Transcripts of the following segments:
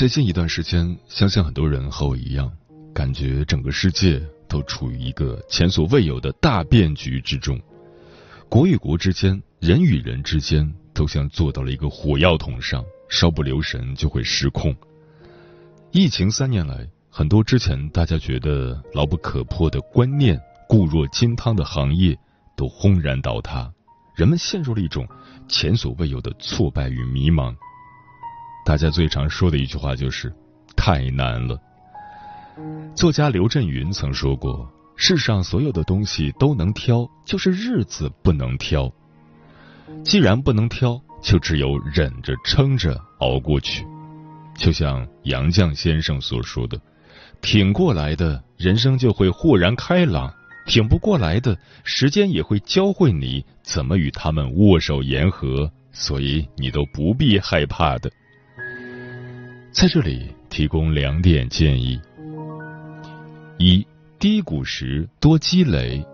最近一段时间，相信很多人和我一样，感觉整个世界都处于一个前所未有的大变局之中。国与国之间，人与人之间，都像坐到了一个火药桶上，稍不留神就会失控。疫情三年来，很多之前大家觉得牢不可破的观念、固若金汤的行业，都轰然倒塌，人们陷入了一种前所未有的挫败与迷茫。大家最常说的一句话就是“太难了”。作家刘震云曾说过：“世上所有的东西都能挑，就是日子不能挑。既然不能挑，就只有忍着、撑着熬过去。”就像杨绛先生所说的：“挺过来的人生就会豁然开朗，挺不过来的时间也会教会你怎么与他们握手言和，所以你都不必害怕的。”在这里提供两点建议：一、低谷时多积累。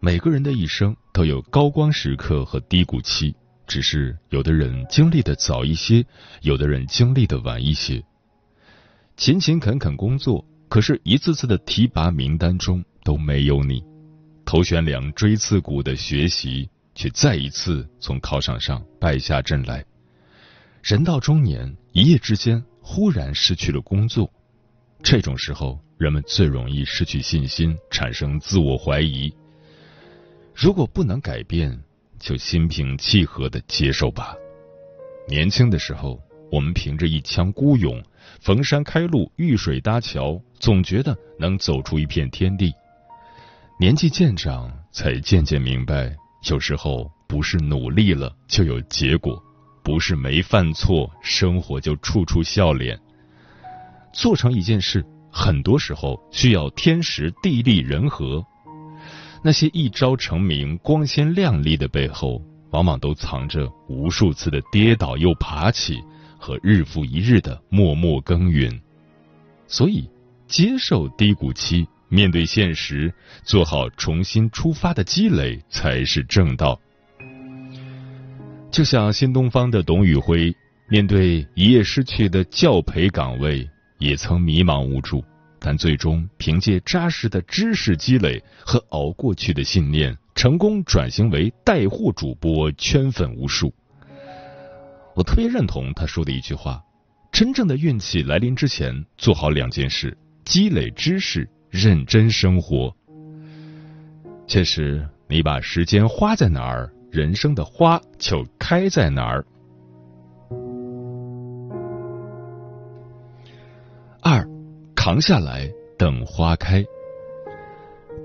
每个人的一生都有高光时刻和低谷期，只是有的人经历的早一些，有的人经历的晚一些。勤勤恳恳工作，可是一次次的提拔名单中都没有你；头悬梁锥刺股的学习，却再一次从考场上败下阵来。人到中年，一夜之间忽然失去了工作，这种时候，人们最容易失去信心，产生自我怀疑。如果不能改变，就心平气和的接受吧。年轻的时候，我们凭着一腔孤勇，逢山开路，遇水搭桥，总觉得能走出一片天地。年纪渐长，才渐渐明白，有时候不是努力了就有结果。不是没犯错，生活就处处笑脸。做成一件事，很多时候需要天时地利人和。那些一朝成名、光鲜亮丽的背后，往往都藏着无数次的跌倒又爬起，和日复一日的默默耕耘。所以，接受低谷期，面对现实，做好重新出发的积累，才是正道。就像新东方的董宇辉，面对一夜失去的教培岗位，也曾迷茫无助，但最终凭借扎实的知识积累和熬过去的信念，成功转型为带货主播，圈粉无数。我特别认同他说的一句话：真正的运气来临之前，做好两件事，积累知识，认真生活。确实，你把时间花在哪儿？人生的花就开在哪儿。二，扛下来，等花开。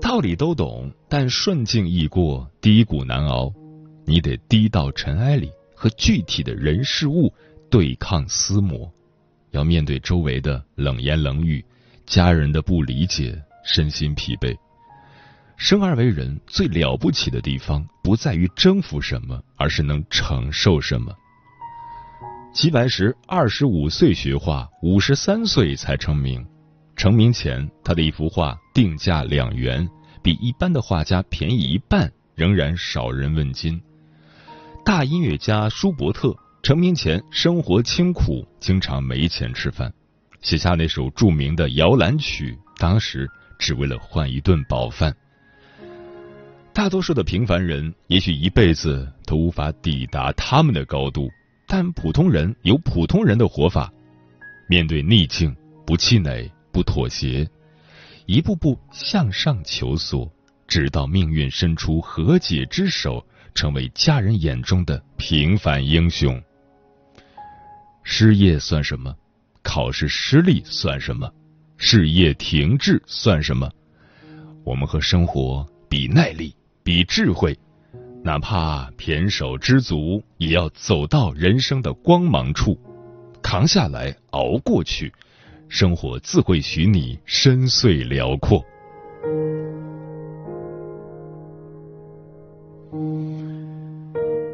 道理都懂，但顺境易过，低谷难熬。你得低到尘埃里，和具体的人事物对抗厮磨，要面对周围的冷言冷语，家人的不理解，身心疲惫。生而为人，最了不起的地方不在于征服什么，而是能承受什么。齐白石二十五岁学画，五十三岁才成名。成名前，他的一幅画定价两元，比一般的画家便宜一半，仍然少人问津。大音乐家舒伯特成名前生活清苦，经常没钱吃饭，写下那首著名的摇篮曲，当时只为了换一顿饱饭。大多数的平凡人也许一辈子都无法抵达他们的高度，但普通人有普通人的活法。面对逆境，不气馁，不妥协，一步步向上求索，直到命运伸出和解之手，成为家人眼中的平凡英雄。失业算什么？考试失利算什么？事业停滞算什么？我们和生活比耐力。比智慧，哪怕胼手知足，也要走到人生的光芒处，扛下来，熬过去，生活自会许你深邃辽阔。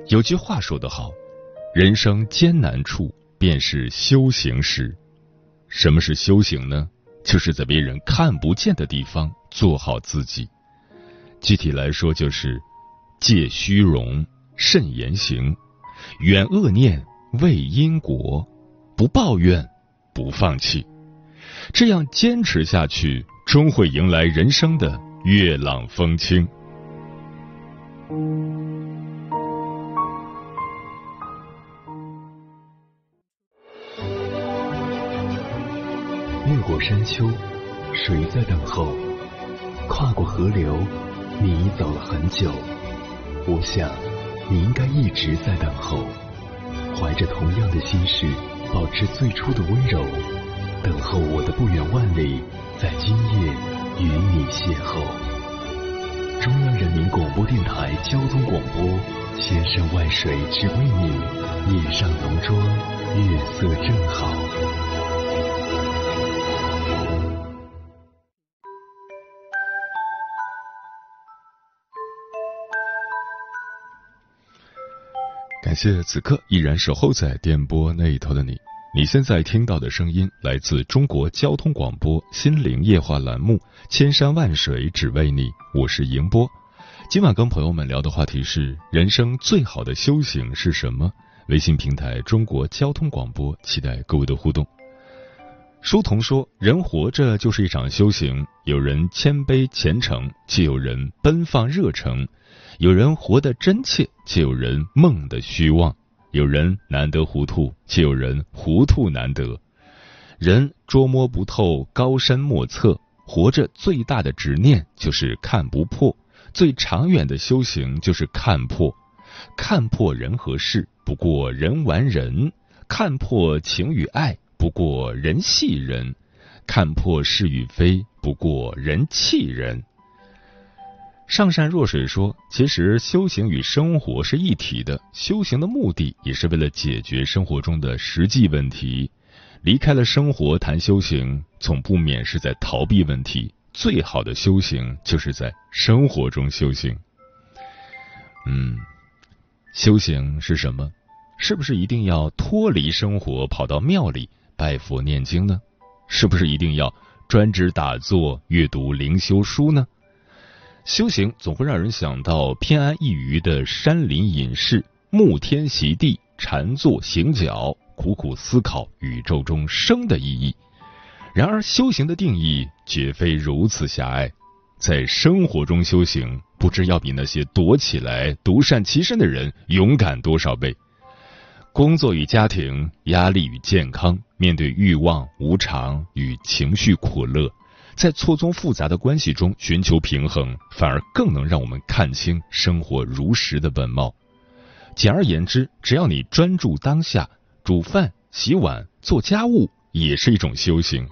有句话说得好，人生艰难处便是修行时。什么是修行呢？就是在别人看不见的地方做好自己。具体来说，就是戒虚荣、慎言行、远恶念、畏因果、不抱怨、不放弃。这样坚持下去，终会迎来人生的月朗风清。越过山丘，谁在等候？跨过河流。你走了很久，我想你应该一直在等候，怀着同样的心事，保持最初的温柔，等候我的不远万里，在今夜与你邂逅。中央人民广播电台交通广播，千山万水只为你，夜上浓妆，月色正好。感谢此刻依然守候在电波那一头的你。你现在听到的声音来自中国交通广播心灵夜话栏目《千山万水只为你》，我是迎波。今晚跟朋友们聊的话题是：人生最好的修行是什么？微信平台中国交通广播，期待各位的互动。书童说：“人活着就是一场修行，有人谦卑虔诚，却有人奔放热诚。”有人活得真切，且有人梦的虚妄；有人难得糊涂，且有人糊涂难得。人捉摸不透，高深莫测。活着最大的执念就是看不破，最长远的修行就是看破。看破人和事，不过人玩人；看破情与爱，不过人戏人；看破是与非，不过人气人。上善若水说：“其实修行与生活是一体的，修行的目的也是为了解决生活中的实际问题。离开了生活谈修行，总不免是在逃避问题。最好的修行就是在生活中修行。嗯，修行是什么？是不是一定要脱离生活，跑到庙里拜佛念经呢？是不是一定要专职打坐、阅读灵修书呢？”修行总会让人想到偏安一隅的山林隐士，沐天席地，禅坐行脚，苦苦思考宇宙中生的意义。然而，修行的定义绝非如此狭隘，在生活中修行，不知要比那些躲起来独善其身的人勇敢多少倍。工作与家庭，压力与健康，面对欲望、无常与情绪苦乐。在错综复杂的关系中寻求平衡，反而更能让我们看清生活如实的本貌。简而言之，只要你专注当下，煮饭、洗碗、做家务也是一种修行。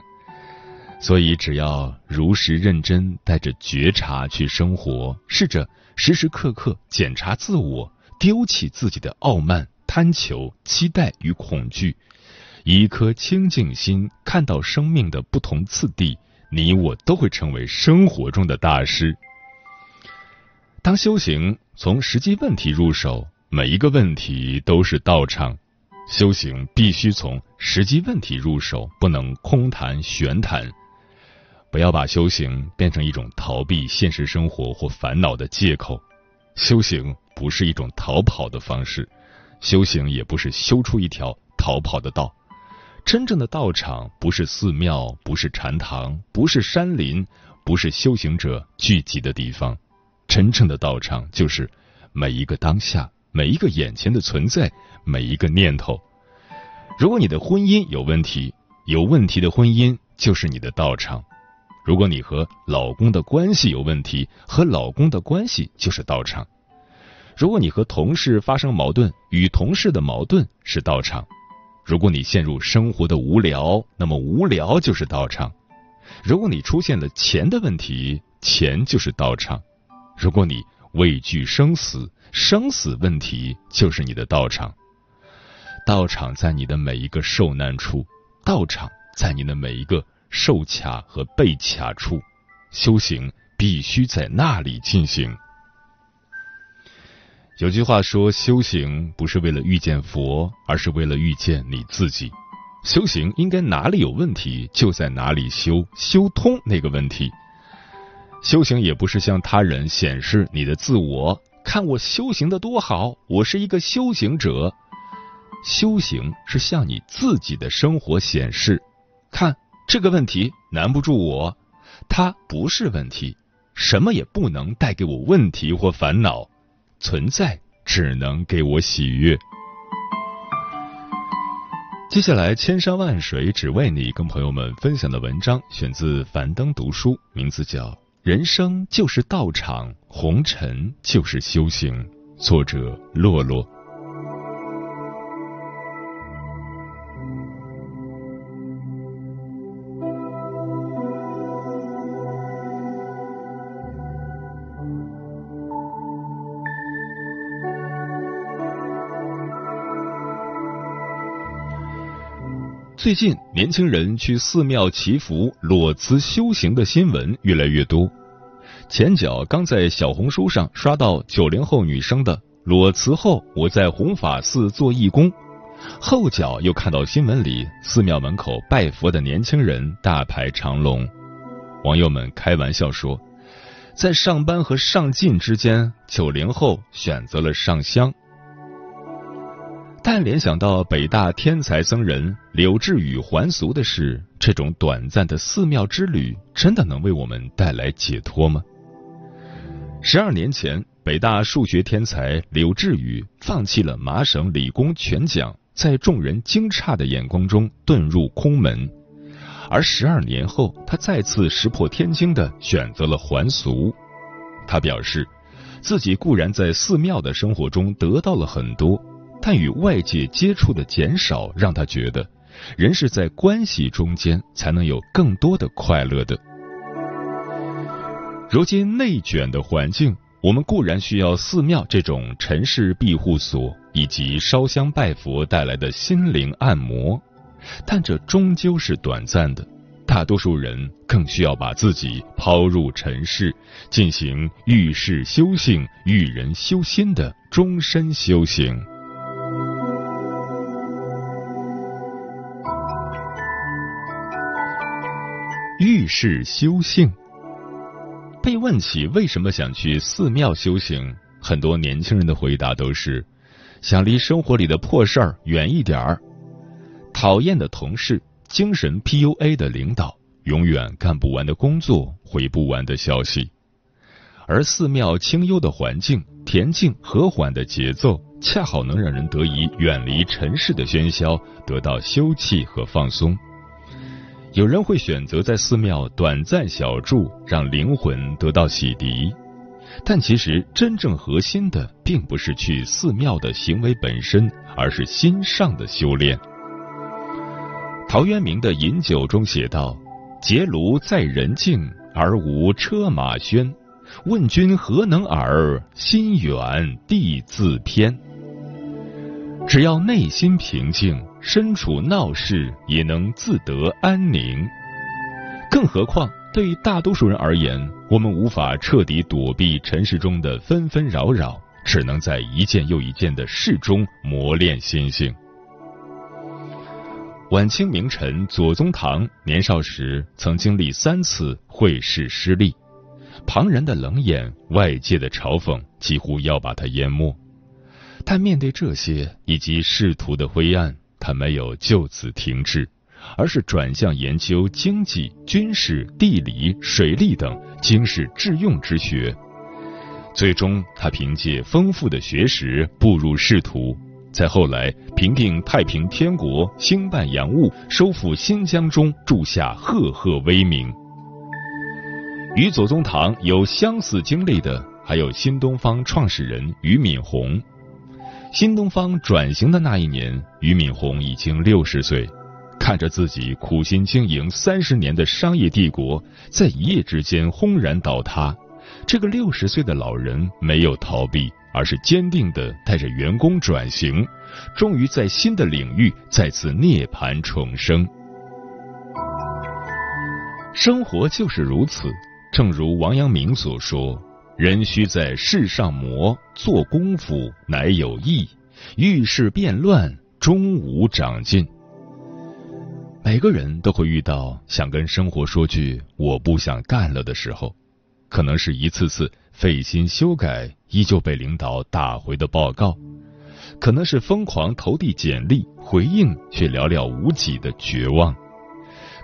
所以，只要如实认真，带着觉察去生活，试着时时刻刻检查自我，丢弃自己的傲慢、贪求、期待与恐惧，以一颗清净心看到生命的不同次第。你我都会成为生活中的大师。当修行从实际问题入手，每一个问题都是道场。修行必须从实际问题入手，不能空谈玄谈。不要把修行变成一种逃避现实生活或烦恼的借口。修行不是一种逃跑的方式，修行也不是修出一条逃跑的道。真正的道场不是寺庙，不是禅堂，不是山林，不是修行者聚集的地方。真正的道场就是每一个当下，每一个眼前的存在，每一个念头。如果你的婚姻有问题，有问题的婚姻就是你的道场；如果你和老公的关系有问题，和老公的关系就是道场；如果你和同事发生矛盾，与同事的矛盾是道场；如果你陷入生活的无聊，那么无聊就是道场；如果你出现了钱的问题，钱就是道场。如果你畏惧生死，生死问题就是你的道场。道场在你的每一个受难处，道场在你的每一个受卡和被卡处，修行必须在那里进行。有句话说，修行不是为了遇见佛，而是为了遇见你自己。修行应该哪里有问题就在哪里修，修通那个问题。修行也不是向他人显示你的自我，看我修行的多好，我是一个修行者。修行是向你自己的生活显示，看这个问题难不住我，它不是问题，什么也不能带给我问题或烦恼，存在只能给我喜悦。接下来，千山万水只为你，跟朋友们分享的文章选自樊登读书，名字叫。人生就是道场，红尘就是修行。作者：洛洛。最近，年轻人去寺庙祈福、裸辞修行的新闻越来越多。前脚刚在小红书上刷到九零后女生的裸辞后，我在弘法寺做义工；后脚又看到新闻里寺庙门口拜佛的年轻人大排长龙。网友们开玩笑说，在上班和上进之间，九零后选择了上香。但联想到北大天才僧人柳智宇还俗的事，这种短暂的寺庙之旅真的能为我们带来解脱吗？十二年前，北大数学天才柳智宇放弃了麻省理工全奖，在众人惊诧的眼光中遁入空门，而十二年后，他再次石破天惊的选择了还俗。他表示，自己固然在寺庙的生活中得到了很多。但与外界接触的减少，让他觉得，人是在关系中间才能有更多的快乐的。如今内卷的环境，我们固然需要寺庙这种尘世庇护所，以及烧香拜佛带来的心灵按摩，但这终究是短暂的。大多数人更需要把自己抛入尘世，进行遇事修性、遇人修心的终身修行。是修性。被问起为什么想去寺庙修行，很多年轻人的回答都是：想离生活里的破事儿远一点儿，讨厌的同事，精神 PUA 的领导，永远干不完的工作，回不完的消息。而寺庙清幽的环境，恬静和缓的节奏，恰好能让人得以远离尘世的喧嚣，得到休憩和放松。有人会选择在寺庙短暂小住，让灵魂得到洗涤，但其实真正核心的并不是去寺庙的行为本身，而是心上的修炼。陶渊明的《饮酒》中写道：“结庐在人境，而无车马喧。问君何能尔？心远地自偏。”只要内心平静，身处闹市也能自得安宁。更何况，对于大多数人而言，我们无法彻底躲避尘世中的纷纷扰扰，只能在一件又一件的事中磨练心性。晚清名臣左宗棠年少时曾经历三次会试失利，旁人的冷眼、外界的嘲讽，几乎要把他淹没。但面对这些以及仕途的灰暗，他没有就此停滞，而是转向研究经济、军事、地理、水利等经世致用之学。最终，他凭借丰富的学识步入仕途，在后来平定太平天国、兴办洋务、收复新疆中铸下赫赫威名。与左宗棠有相似经历的，还有新东方创始人俞敏洪。新东方转型的那一年，俞敏洪已经六十岁，看着自己苦心经营三十年的商业帝国，在一夜之间轰然倒塌。这个六十岁的老人没有逃避，而是坚定的带着员工转型，终于在新的领域再次涅槃重生。生活就是如此，正如王阳明所说。人须在世上磨，做功夫乃有益。遇事变乱，终无长进。每个人都会遇到想跟生活说句“我不想干了”的时候，可能是一次次费心修改依旧被领导打回的报告，可能是疯狂投递简历回应却寥寥无几的绝望，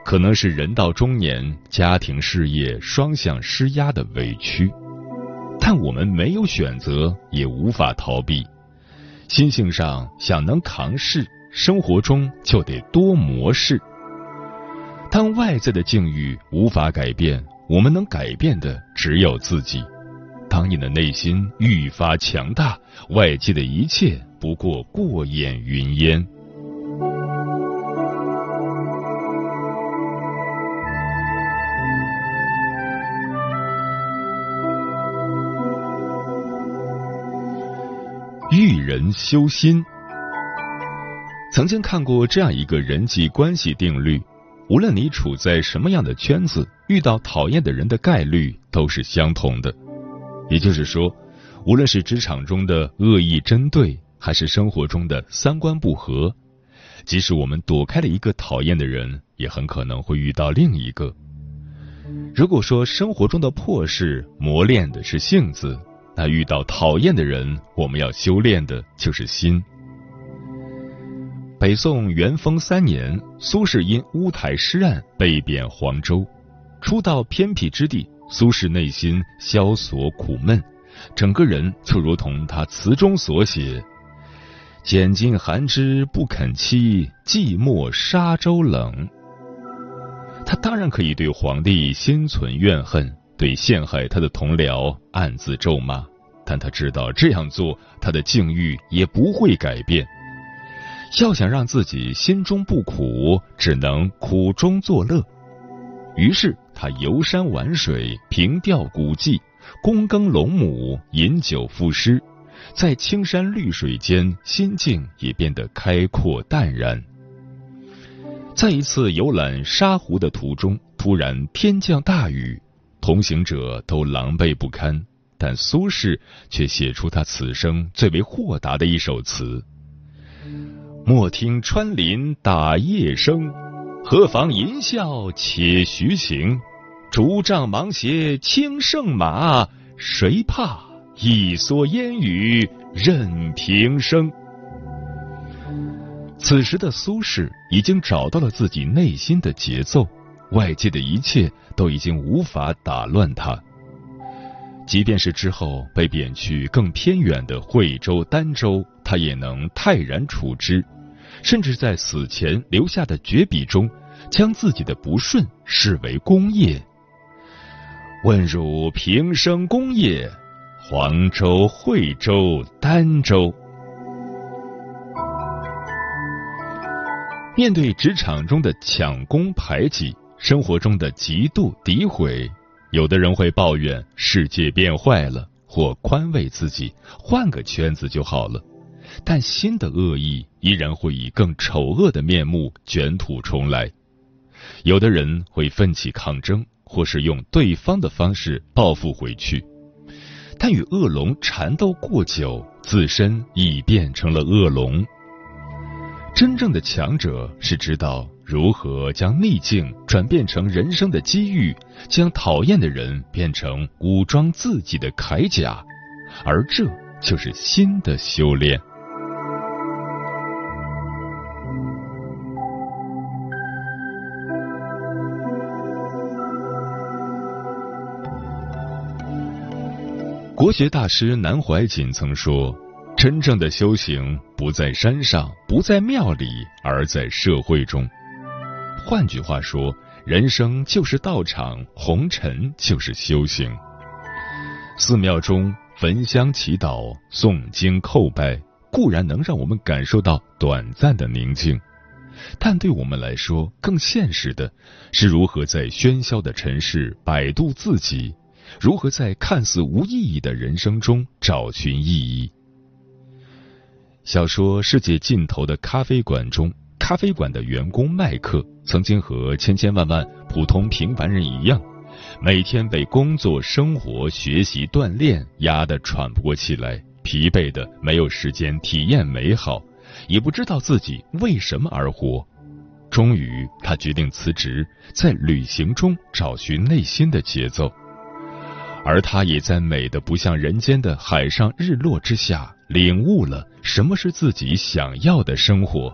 可能是人到中年家庭事业双向施压的委屈。但我们没有选择，也无法逃避。心性上想能扛事，生活中就得多磨事。当外在的境遇无法改变，我们能改变的只有自己。当你的内心愈发强大，外界的一切不过过眼云烟。人修心。曾经看过这样一个人际关系定律：无论你处在什么样的圈子，遇到讨厌的人的概率都是相同的。也就是说，无论是职场中的恶意针对，还是生活中的三观不合，即使我们躲开了一个讨厌的人，也很可能会遇到另一个。如果说生活中的破事磨练的是性子。那遇到讨厌的人，我们要修炼的就是心。北宋元丰三年，苏轼因乌台诗案被贬黄州，初到偏僻之地，苏轼内心萧索苦闷，整个人就如同他词中所写：“拣尽寒枝不肯栖，寂寞沙洲冷。”他当然可以对皇帝心存怨恨。对陷害他的同僚暗自咒骂，但他知道这样做，他的境遇也不会改变。要想让自己心中不苦，只能苦中作乐。于是他游山玩水，凭吊古迹，躬耕陇亩，饮酒赋诗，在青山绿水间，心境也变得开阔淡然。在一次游览沙湖的途中，突然天降大雨。同行者都狼狈不堪，但苏轼却写出他此生最为豁达的一首词：“莫听穿林打叶声，何妨吟啸且徐行。竹杖芒鞋轻胜马，谁怕一蓑烟雨任平生。”此时的苏轼已经找到了自己内心的节奏。外界的一切都已经无法打乱他，即便是之后被贬去更偏远的惠州、儋州，他也能泰然处之，甚至在死前留下的绝笔中，将自己的不顺视为功业。问汝平生功业，黄州、惠州、儋州。面对职场中的抢功排挤。生活中的嫉妒、诋毁，有的人会抱怨世界变坏了，或宽慰自己换个圈子就好了。但新的恶意依然会以更丑恶的面目卷土重来。有的人会奋起抗争，或是用对方的方式报复回去。但与恶龙缠斗过久，自身已变成了恶龙。真正的强者是知道。如何将逆境转变成人生的机遇，将讨厌的人变成武装自己的铠甲，而这就是新的修炼。国学大师南怀瑾曾说：“真正的修行不在山上，不在庙里，而在社会中。”换句话说，人生就是道场，红尘就是修行。寺庙中焚香祈祷、诵经叩拜，固然能让我们感受到短暂的宁静，但对我们来说，更现实的是如何在喧嚣的尘世摆渡自己。如何在看似无意义的人生中找寻意义？小说《世界尽头的咖啡馆》中，咖啡馆的员工麦克曾经和千千万万普通平凡人一样，每天被工作、生活、学习、锻炼压得喘不过气来，疲惫的没有时间体验美好，也不知道自己为什么而活。终于，他决定辞职，在旅行中找寻内心的节奏。而他也在美的不像人间的海上日落之下，领悟了什么是自己想要的生活。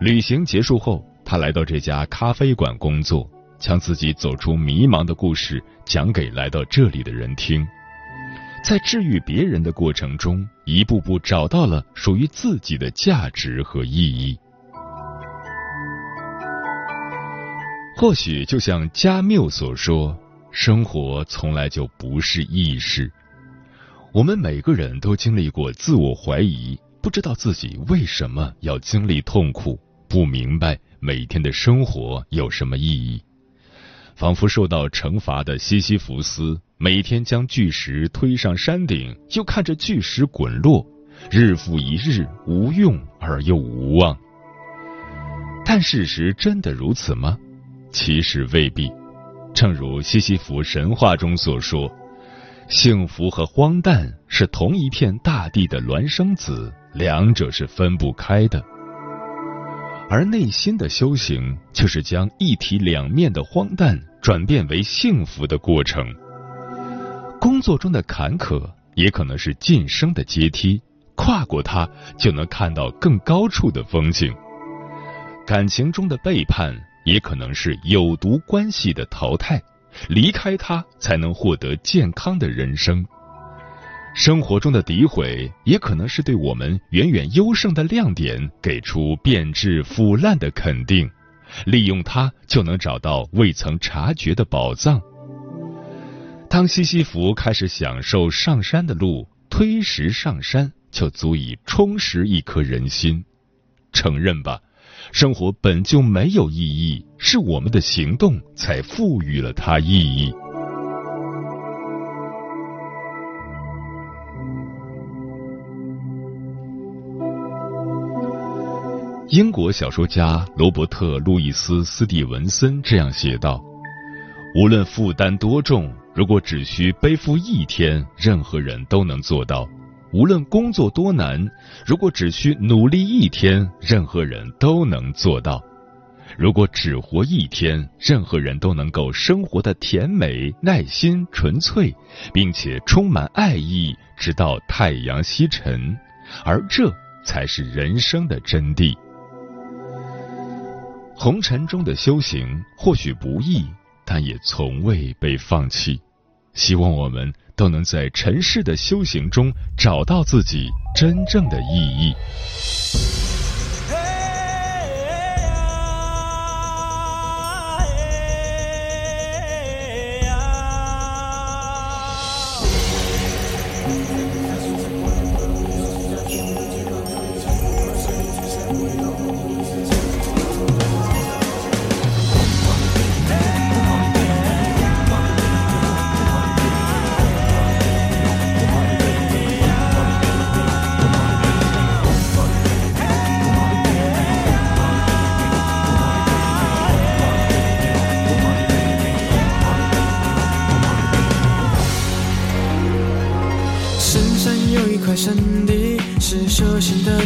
旅行结束后，他来到这家咖啡馆工作，将自己走出迷茫的故事讲给来到这里的人听，在治愈别人的过程中，一步步找到了属于自己的价值和意义。或许就像加缪所说。生活从来就不是易事，我们每个人都经历过自我怀疑，不知道自己为什么要经历痛苦，不明白每天的生活有什么意义，仿佛受到惩罚的西西弗斯，每天将巨石推上山顶，又看着巨石滚落，日复一日，无用而又无望。但事实真的如此吗？其实未必。正如西西弗神话中所说，幸福和荒诞是同一片大地的孪生子，两者是分不开的。而内心的修行，就是将一体两面的荒诞转变为幸福的过程。工作中的坎坷，也可能是晋升的阶梯，跨过它，就能看到更高处的风景。感情中的背叛。也可能是有毒关系的淘汰，离开它才能获得健康的人生。生活中的诋毁，也可能是对我们远远优胜的亮点给出变质腐烂的肯定，利用它就能找到未曾察觉的宝藏。当西西弗开始享受上山的路，推石上山就足以充实一颗人心。承认吧。生活本就没有意义，是我们的行动才赋予了它意义。英国小说家罗伯特·路易斯·斯蒂文森这样写道：“无论负担多重，如果只需背负一天，任何人都能做到。”无论工作多难，如果只需努力一天，任何人都能做到；如果只活一天，任何人都能够生活的甜美、耐心、纯粹，并且充满爱意，直到太阳西沉。而这才是人生的真谛。红尘中的修行或许不易，但也从未被放弃。希望我们。都能在尘世的修行中找到自己真正的意义。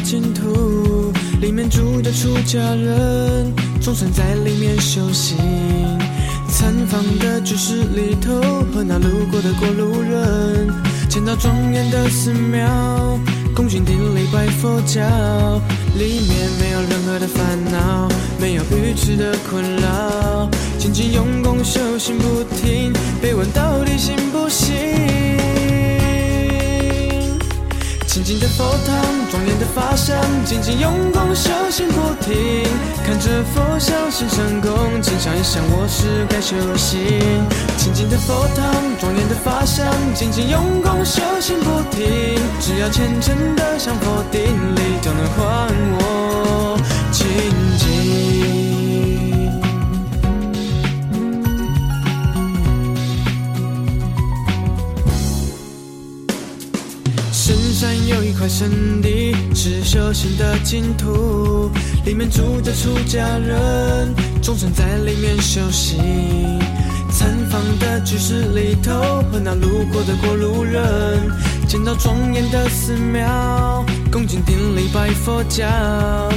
净土里面住着出家人总算在里面修行，参访的居室里头和那路过的过路人，见到庄严的寺庙，恭敬顶礼拜佛教，里面没有任何的烦恼，没有愚痴的困扰，静静用功修行不停，被问到底行不行？清净的佛堂，庄严的法相，静静用功修行不停。看着佛像心上恭敬，想一想我是该修行。清净的佛堂，庄严的法相，静静用功修行不停。只要虔诚的向佛顶礼，就能还我清净。有一块圣地，是修行的净土，里面住着出家人，众生在里面修行。参访的居士里头和那路过的过路人，见到庄严的寺庙，恭敬顶礼拜佛教，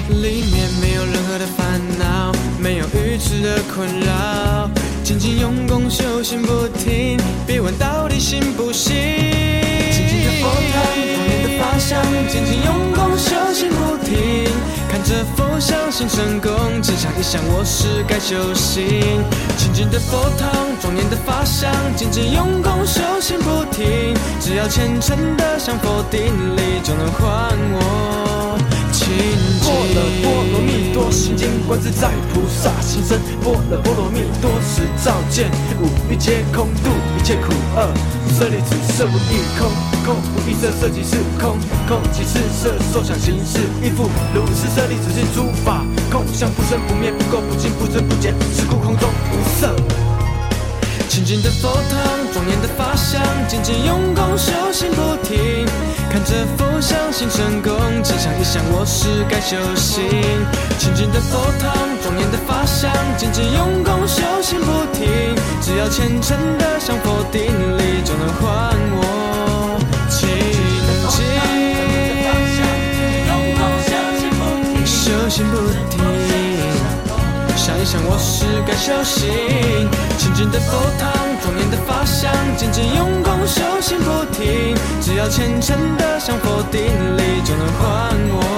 里面没有任何的烦恼，没有愚痴的困扰，静静用功修行不停，别问到底行不行。法相，精进用功修行不停。看着佛相信成功，只，想一想我是该修行。清净的佛堂，庄严的法相，精进用功修行不停。只要虔诚的向佛顶礼，就能还我清净。般若波罗蜜多心经，观自在菩萨行深。般若波罗蜜多时，照见五蕴皆空，度一切苦厄。舍利子，色不异空，空不异色，色即是空，空即是色，受想行识亦复如是。舍利子，是诸法空相，不生不灭，不垢不净，不增不减，是故空中无色。清净的佛堂，庄严的法相，精进用功修行不停。看着佛像心生恭敬，想一想我是该修行。清净的佛堂，庄严的法相，精进用功修行不停。只要虔诚的向佛顶礼，就能还我清净。修行不停。想一想，我是该修行。静的佛堂，庄严的法相，渐渐用功修行不停。只要虔诚的向佛顶礼，就能还我。